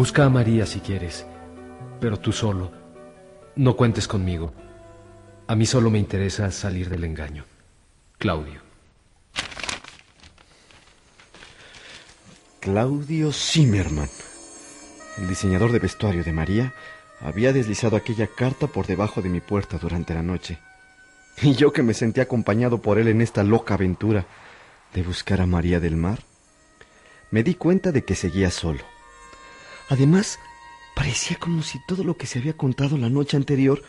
Busca a María si quieres, pero tú solo. No cuentes conmigo. A mí solo me interesa salir del engaño. Claudio. Claudio Zimmerman, el diseñador de vestuario de María, había deslizado aquella carta por debajo de mi puerta durante la noche. Y yo que me sentía acompañado por él en esta loca aventura de buscar a María del Mar, me di cuenta de que seguía solo. Además, parecía como si todo lo que se había contado la noche anterior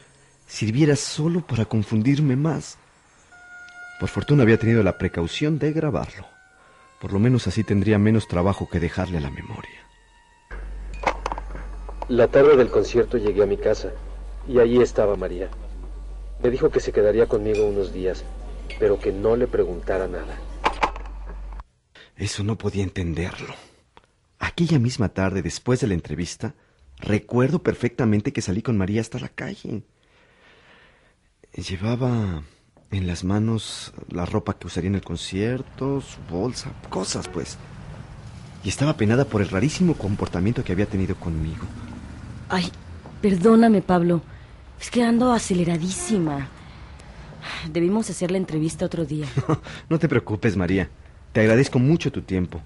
sirviera solo para confundirme más. Por fortuna había tenido la precaución de grabarlo. Por lo menos así tendría menos trabajo que dejarle a la memoria. La tarde del concierto llegué a mi casa y allí estaba María. Me dijo que se quedaría conmigo unos días, pero que no le preguntara nada. Eso no podía entenderlo. Aquella misma tarde, después de la entrevista, recuerdo perfectamente que salí con María hasta la calle. Llevaba en las manos la ropa que usaría en el concierto, su bolsa, cosas pues. Y estaba penada por el rarísimo comportamiento que había tenido conmigo. Ay, perdóname, Pablo. Es que ando aceleradísima. Debimos hacer la entrevista otro día. No te preocupes, María. Te agradezco mucho tu tiempo.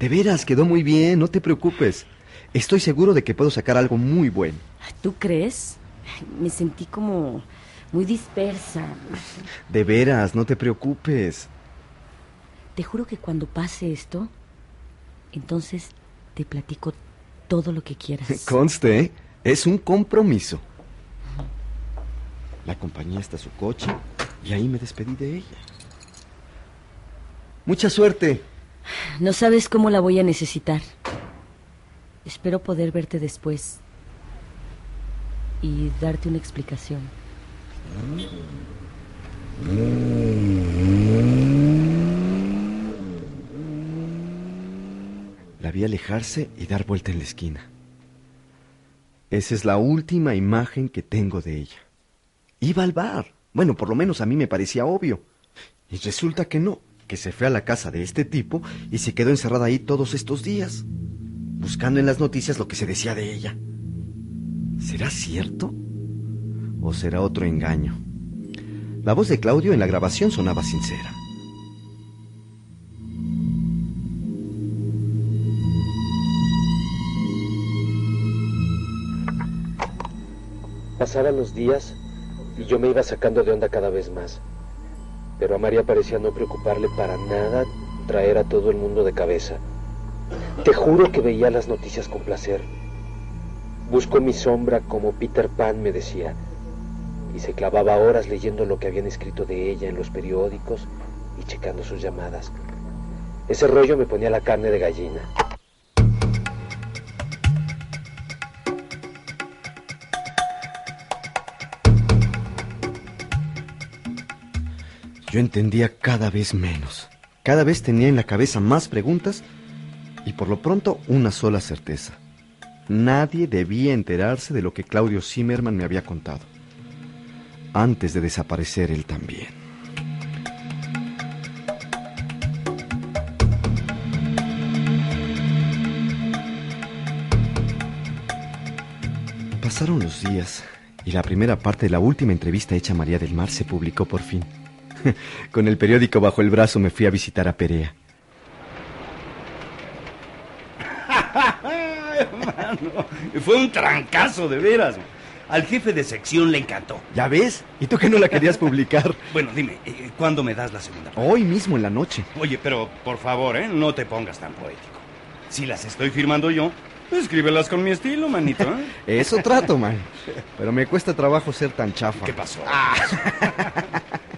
De veras, quedó muy bien, no te preocupes. Estoy seguro de que puedo sacar algo muy bueno. ¿Tú crees? Me sentí como muy dispersa. De veras, no te preocupes. Te juro que cuando pase esto, entonces te platico todo lo que quieras. Conste, ¿eh? es un compromiso. La acompañé hasta su coche y ahí me despedí de ella. Mucha suerte. No sabes cómo la voy a necesitar. Espero poder verte después y darte una explicación. La vi alejarse y dar vuelta en la esquina. Esa es la última imagen que tengo de ella. Iba al bar. Bueno, por lo menos a mí me parecía obvio. Y resulta que no, que se fue a la casa de este tipo y se quedó encerrada ahí todos estos días, buscando en las noticias lo que se decía de ella. ¿Será cierto? ¿O será otro engaño? La voz de Claudio en la grabación sonaba sincera. Pasaban los días y yo me iba sacando de onda cada vez más. Pero a María parecía no preocuparle para nada traer a todo el mundo de cabeza. Te juro que veía las noticias con placer. Busco mi sombra como Peter Pan me decía, y se clavaba horas leyendo lo que habían escrito de ella en los periódicos y checando sus llamadas. Ese rollo me ponía la carne de gallina. Yo entendía cada vez menos. Cada vez tenía en la cabeza más preguntas y por lo pronto una sola certeza. Nadie debía enterarse de lo que Claudio Zimmerman me había contado. Antes de desaparecer él también. Pasaron los días y la primera parte de la última entrevista hecha a María del Mar se publicó por fin. Con el periódico bajo el brazo me fui a visitar a Perea. Hermano, fue un trancazo de veras. Al jefe de sección le encantó. ¿Ya ves? ¿Y tú que no la querías publicar? Bueno, dime, eh, ¿cuándo me das la segunda? parte? Hoy mismo en la noche. Oye, pero por favor, ¿eh? no te pongas tan poético. Si las estoy firmando yo, Escríbelas con mi estilo, manito. ¿eh? Eso trato, man. Pero me cuesta trabajo ser tan chafa. ¿Qué pasó?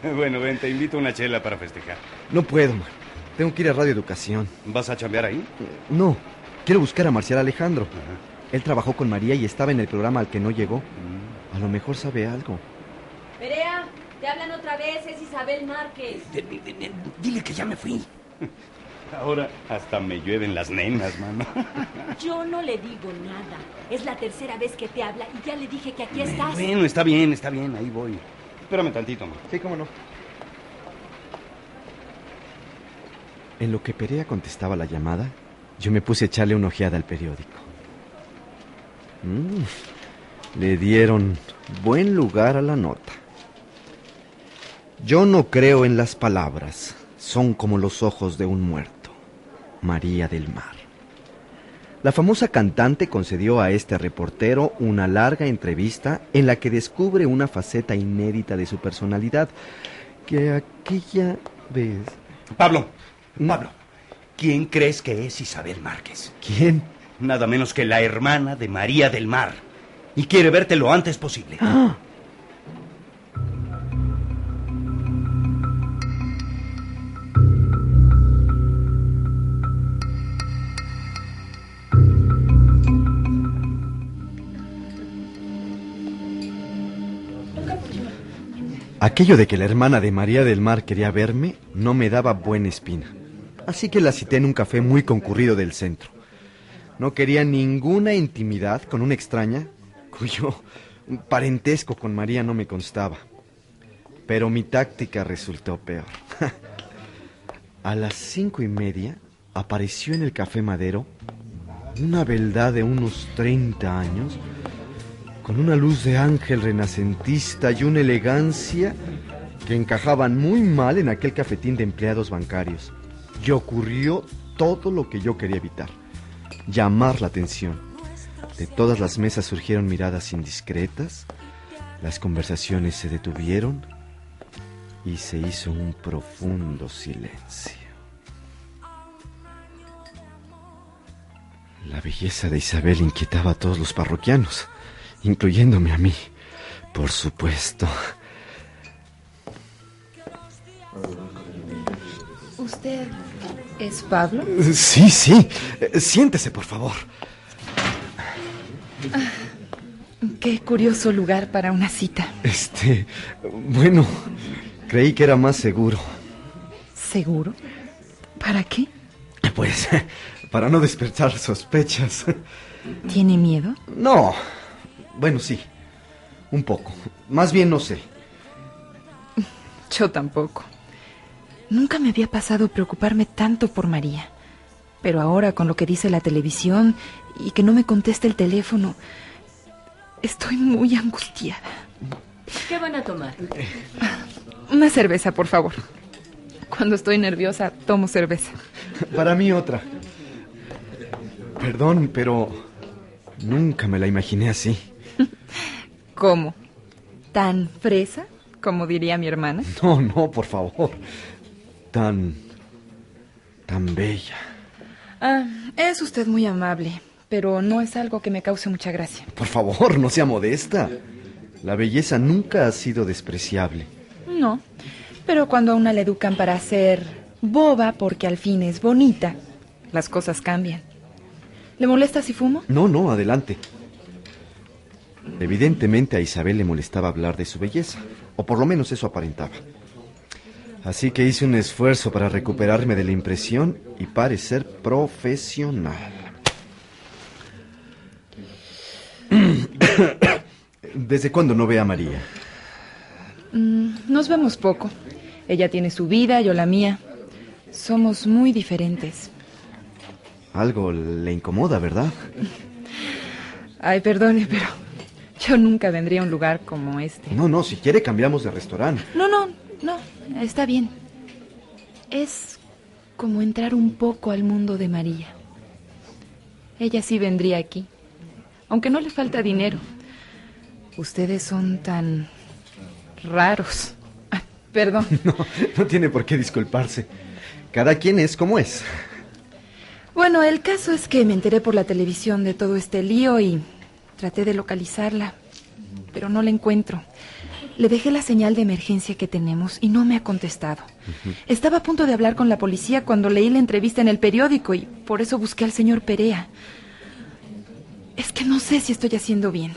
bueno, ven, te invito a una chela para festejar. No puedo, man. Tengo que ir a Radio Educación. ¿Vas a chambear ahí? No, quiero buscar a Marcial Alejandro. Él trabajó con María y estaba en el programa al que no llegó. A lo mejor sabe algo. Perea, te hablan otra vez, es Isabel Márquez. D- d- d- Dile que ya me fui. Ahora hasta me llueven las nenas, mano. Yo no le digo nada. Es la tercera vez que te habla y ya le dije que aquí estás. Bueno, está bien, está bien, ahí voy. Espérame tantito, man. Sí, cómo no. En lo que Perea contestaba la llamada, yo me puse a echarle una ojeada al periódico. Mm, le dieron buen lugar a la nota. Yo no creo en las palabras. Son como los ojos de un muerto. María del Mar. La famosa cantante concedió a este reportero una larga entrevista en la que descubre una faceta inédita de su personalidad que aquella vez... Pablo, Pablo, ¿quién crees que es Isabel Márquez? ¿Quién? Nada menos que la hermana de María del Mar. Y quiere verte lo antes posible. Ah, Aquello de que la hermana de María del Mar quería verme no me daba buena espina. Así que la cité en un café muy concurrido del centro. No quería ninguna intimidad con una extraña cuyo parentesco con María no me constaba. Pero mi táctica resultó peor. A las cinco y media apareció en el café Madero una beldad de unos 30 años con una luz de ángel renacentista y una elegancia que encajaban muy mal en aquel cafetín de empleados bancarios. Y ocurrió todo lo que yo quería evitar, llamar la atención. De todas las mesas surgieron miradas indiscretas, las conversaciones se detuvieron y se hizo un profundo silencio. La belleza de Isabel inquietaba a todos los parroquianos, incluyéndome a mí, por supuesto. ¿Usted es Pablo? Sí, sí. Eh, Siéntese, por favor. Qué curioso lugar para una cita. Este, bueno, creí que era más seguro. ¿Seguro? ¿Para qué? Pues, para no despertar sospechas. ¿Tiene miedo? No. Bueno, sí. Un poco. Más bien no sé. Yo tampoco. Nunca me había pasado preocuparme tanto por María. Pero ahora con lo que dice la televisión y que no me contesta el teléfono, estoy muy angustiada. ¿Qué van a tomar? Una cerveza, por favor. Cuando estoy nerviosa, tomo cerveza. Para mí otra. Perdón, pero nunca me la imaginé así. ¿Cómo? ¿Tan fresa? Como diría mi hermana. No, no, por favor. Tan... tan bella. Ah, es usted muy amable, pero no es algo que me cause mucha gracia. Por favor, no sea modesta. La belleza nunca ha sido despreciable. No, pero cuando a una le educan para ser boba porque al fin es bonita, las cosas cambian. ¿Le molesta si fumo? No, no, adelante. Evidentemente a Isabel le molestaba hablar de su belleza, o por lo menos eso aparentaba. Así que hice un esfuerzo para recuperarme de la impresión y parecer profesional. ¿Desde cuándo no ve a María? Mm, nos vemos poco. Ella tiene su vida, yo la mía. Somos muy diferentes. Algo le incomoda, ¿verdad? Ay, perdone, pero yo nunca vendría a un lugar como este. No, no, si quiere cambiamos de restaurante. No, no, no, está bien. Es como entrar un poco al mundo de María. Ella sí vendría aquí, aunque no le falta dinero. Ustedes son tan raros. Ah, perdón. No, no tiene por qué disculparse. Cada quien es como es. Bueno, el caso es que me enteré por la televisión de todo este lío y traté de localizarla, pero no la encuentro. Le dejé la señal de emergencia que tenemos y no me ha contestado. Estaba a punto de hablar con la policía cuando leí la entrevista en el periódico y por eso busqué al señor Perea. Es que no sé si estoy haciendo bien.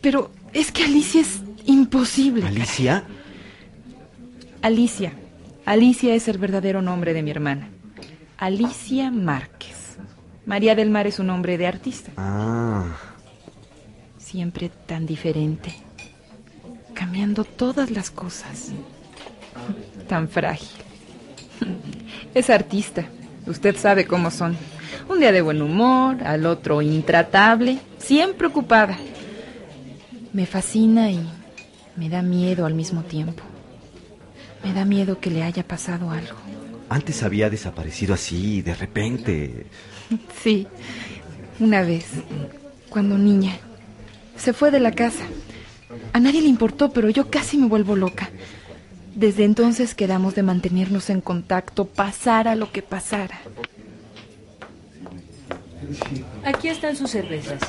Pero es que Alicia es imposible. ¿Alicia? Alicia. Alicia es el verdadero nombre de mi hermana. Alicia Márquez. María del Mar es un nombre de artista. Ah. Siempre tan diferente. Cambiando todas las cosas. Tan frágil. Es artista. Usted sabe cómo son. Un día de buen humor, al otro intratable, siempre ocupada. Me fascina y me da miedo al mismo tiempo. Me da miedo que le haya pasado algo. Antes había desaparecido así, de repente. Sí, una vez, cuando niña, se fue de la casa. A nadie le importó, pero yo casi me vuelvo loca. Desde entonces quedamos de mantenernos en contacto, pasara lo que pasara. Aquí están sus cervezas.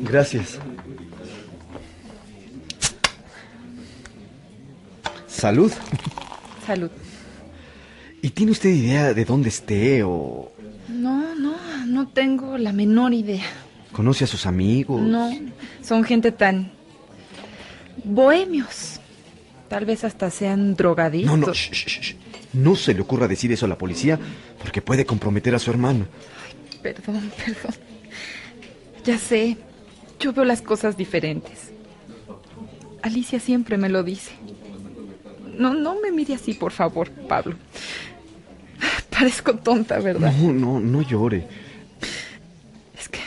Gracias. Salud. Salud. ¿Y tiene usted idea de dónde esté o No, no, no tengo la menor idea. conoce a sus amigos? No, son gente tan bohemios. Tal vez hasta sean drogadictos. No, no, shh, shh, shh. No se le ocurra decir eso a la policía porque puede comprometer a su hermano. Perdón, perdón. Ya sé, yo veo las cosas diferentes. Alicia siempre me lo dice. No, no me mire así, por favor, Pablo. Parezco tonta, ¿verdad? No, no, no llore. Es que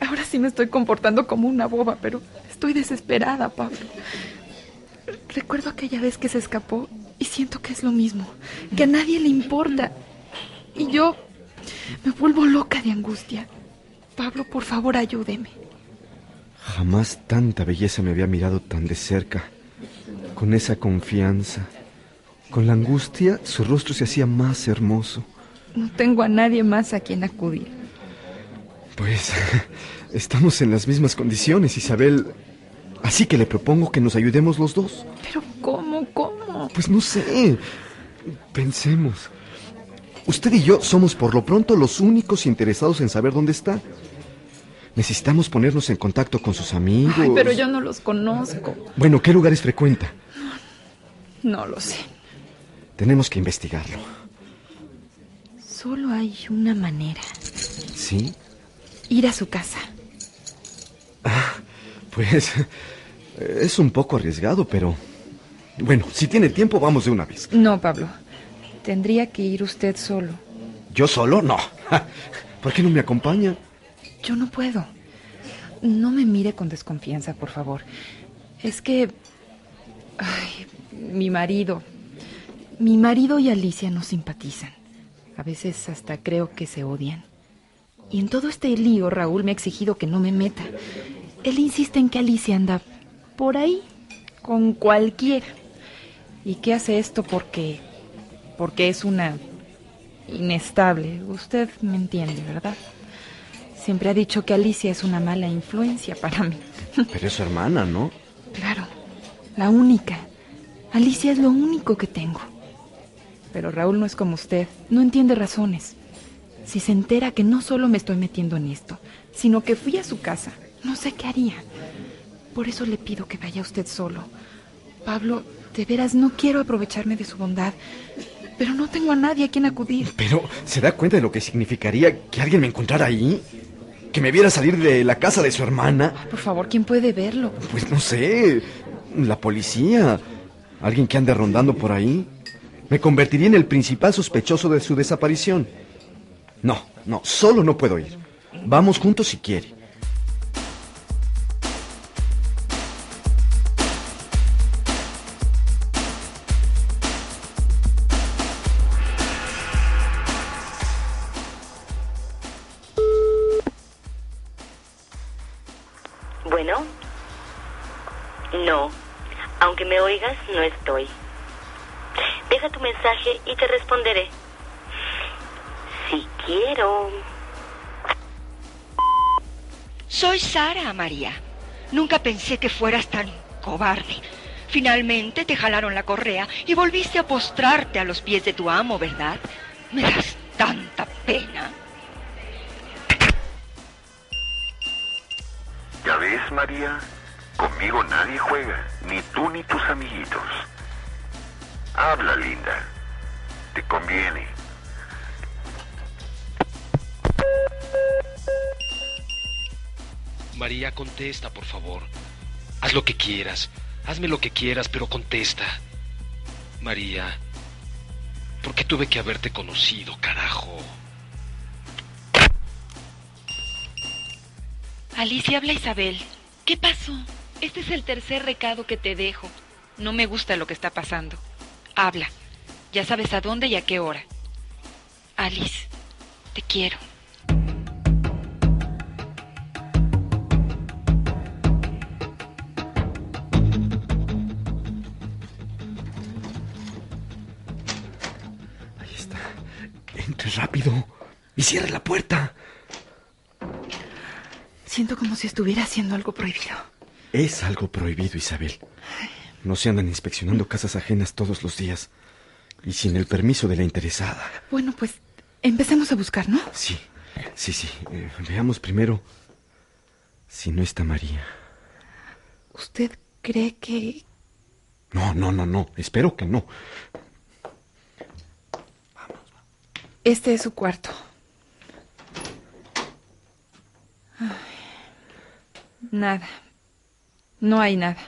ahora sí me estoy comportando como una boba, pero estoy desesperada, Pablo. Recuerdo aquella vez que se escapó y siento que es lo mismo, que a nadie le importa. Y yo me vuelvo loca de angustia. Pablo, por favor, ayúdeme. Jamás tanta belleza me había mirado tan de cerca, con esa confianza. Con la angustia, su rostro se hacía más hermoso. No tengo a nadie más a quien acudir. Pues estamos en las mismas condiciones, Isabel. Así que le propongo que nos ayudemos los dos. Pero ¿cómo? ¿Cómo? Pues no sé. Pensemos. Usted y yo somos por lo pronto los únicos interesados en saber dónde está. Necesitamos ponernos en contacto con sus amigos. Ay, pero yo no los conozco. Bueno, ¿qué lugares frecuenta? No lo sé. Tenemos que investigarlo. Solo hay una manera. ¿Sí? Ir a su casa. Pues es un poco arriesgado, pero... Bueno, si tiene tiempo, vamos de una vez. No, Pablo. Tendría que ir usted solo. ¿Yo solo? No. ¿Por qué no me acompaña? Yo no puedo. No me mire con desconfianza, por favor. Es que... Ay, mi marido. Mi marido y Alicia no simpatizan. A veces hasta creo que se odian. Y en todo este lío, Raúl me ha exigido que no me meta. Él insiste en que Alicia anda por ahí, con cualquiera. ¿Y que hace esto porque... porque es una inestable? Usted me entiende, ¿verdad? Siempre ha dicho que Alicia es una mala influencia para mí. Pero es su hermana, ¿no? Claro, la única. Alicia es lo único que tengo. Pero Raúl no es como usted, no entiende razones. Si se entera que no solo me estoy metiendo en esto, sino que fui a su casa, no sé qué haría. Por eso le pido que vaya usted solo. Pablo, de veras no quiero aprovecharme de su bondad, pero no tengo a nadie a quien acudir. Pero, ¿se da cuenta de lo que significaría que alguien me encontrara ahí? ¿Que me viera salir de la casa de su hermana? Por favor, ¿quién puede verlo? Pues no sé. La policía. Alguien que ande rondando por ahí. Me convertiría en el principal sospechoso de su desaparición. No, no, solo no puedo ir. Vamos juntos si quiere. María. Nunca pensé que fueras tan cobarde. Finalmente te jalaron la correa y volviste a postrarte a los pies de tu amo, ¿verdad? Me das tanta pena. ¿Ya ves, María? Conmigo nadie juega, ni tú ni tus amiguitos. Habla, linda. Te conviene. María, contesta, por favor. Haz lo que quieras. Hazme lo que quieras, pero contesta. María, ¿por qué tuve que haberte conocido, carajo? Alicia, habla Isabel. ¿Qué pasó? Este es el tercer recado que te dejo. No me gusta lo que está pasando. Habla. Ya sabes a dónde y a qué hora. Alice, te quiero. Si estuviera haciendo algo prohibido. Es algo prohibido, Isabel. No se andan inspeccionando casas ajenas todos los días. Y sin el permiso de la interesada. Bueno, pues empecemos a buscar, ¿no? Sí, sí, sí. Eh, veamos primero si no está María. ¿Usted cree que... No, no, no, no. Espero que no. Este es su cuarto. Ay, nada. No hay nada.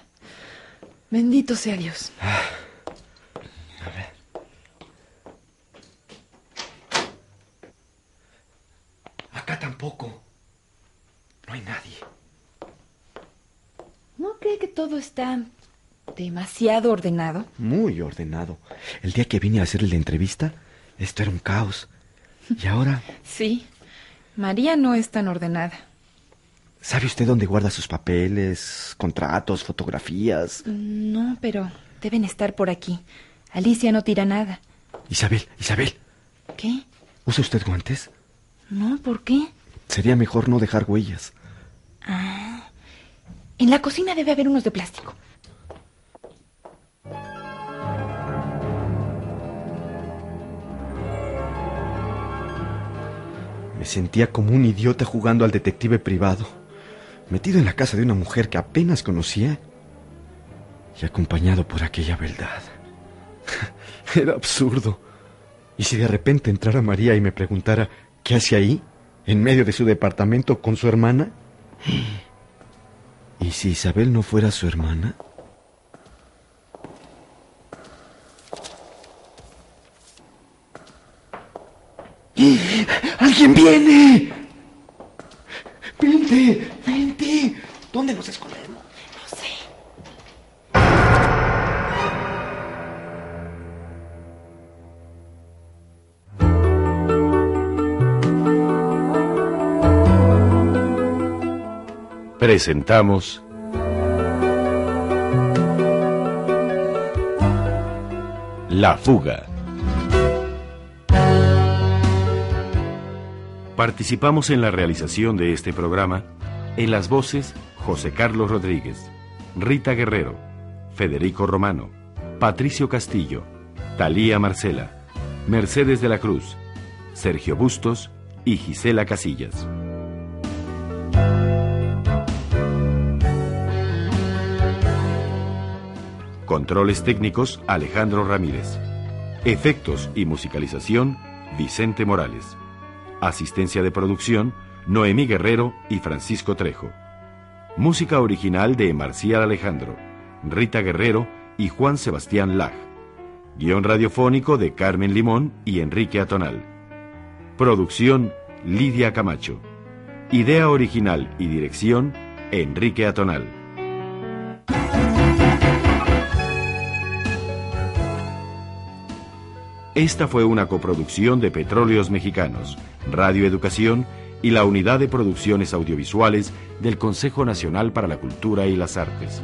Bendito sea Dios. A ver. Acá tampoco. No hay nadie. ¿No cree que todo está demasiado ordenado? Muy ordenado. El día que vine a hacerle la entrevista, esto era un caos. Y ahora, Sí. María no es tan ordenada. ¿Sabe usted dónde guarda sus papeles, contratos, fotografías? No, pero deben estar por aquí. Alicia no tira nada. Isabel, Isabel, ¿Qué? ¿usa usted guantes? No, ¿por qué? Sería mejor no dejar huellas. Ah. En la cocina debe haber unos de plástico. Me sentía como un idiota jugando al detective privado, metido en la casa de una mujer que apenas conocía y acompañado por aquella beldad. Era absurdo. ¿Y si de repente entrara María y me preguntara qué hace ahí, en medio de su departamento con su hermana? ¿Y si Isabel no fuera su hermana? ¡Alguien viene! ¡Vente! ¡Vente! ¿Dónde nos escondemos? No sé. Presentamos La fuga. Participamos en la realización de este programa en las voces José Carlos Rodríguez, Rita Guerrero, Federico Romano, Patricio Castillo, Talía Marcela, Mercedes de la Cruz, Sergio Bustos y Gisela Casillas. Controles técnicos Alejandro Ramírez. Efectos y musicalización Vicente Morales. Asistencia de producción Noemí Guerrero y Francisco Trejo. Música original de Marcial Alejandro, Rita Guerrero y Juan Sebastián Laj. Guión radiofónico de Carmen Limón y Enrique Atonal. Producción Lidia Camacho. Idea original y dirección Enrique Atonal. Esta fue una coproducción de Petróleos Mexicanos, Radio Educación y la Unidad de Producciones Audiovisuales del Consejo Nacional para la Cultura y las Artes.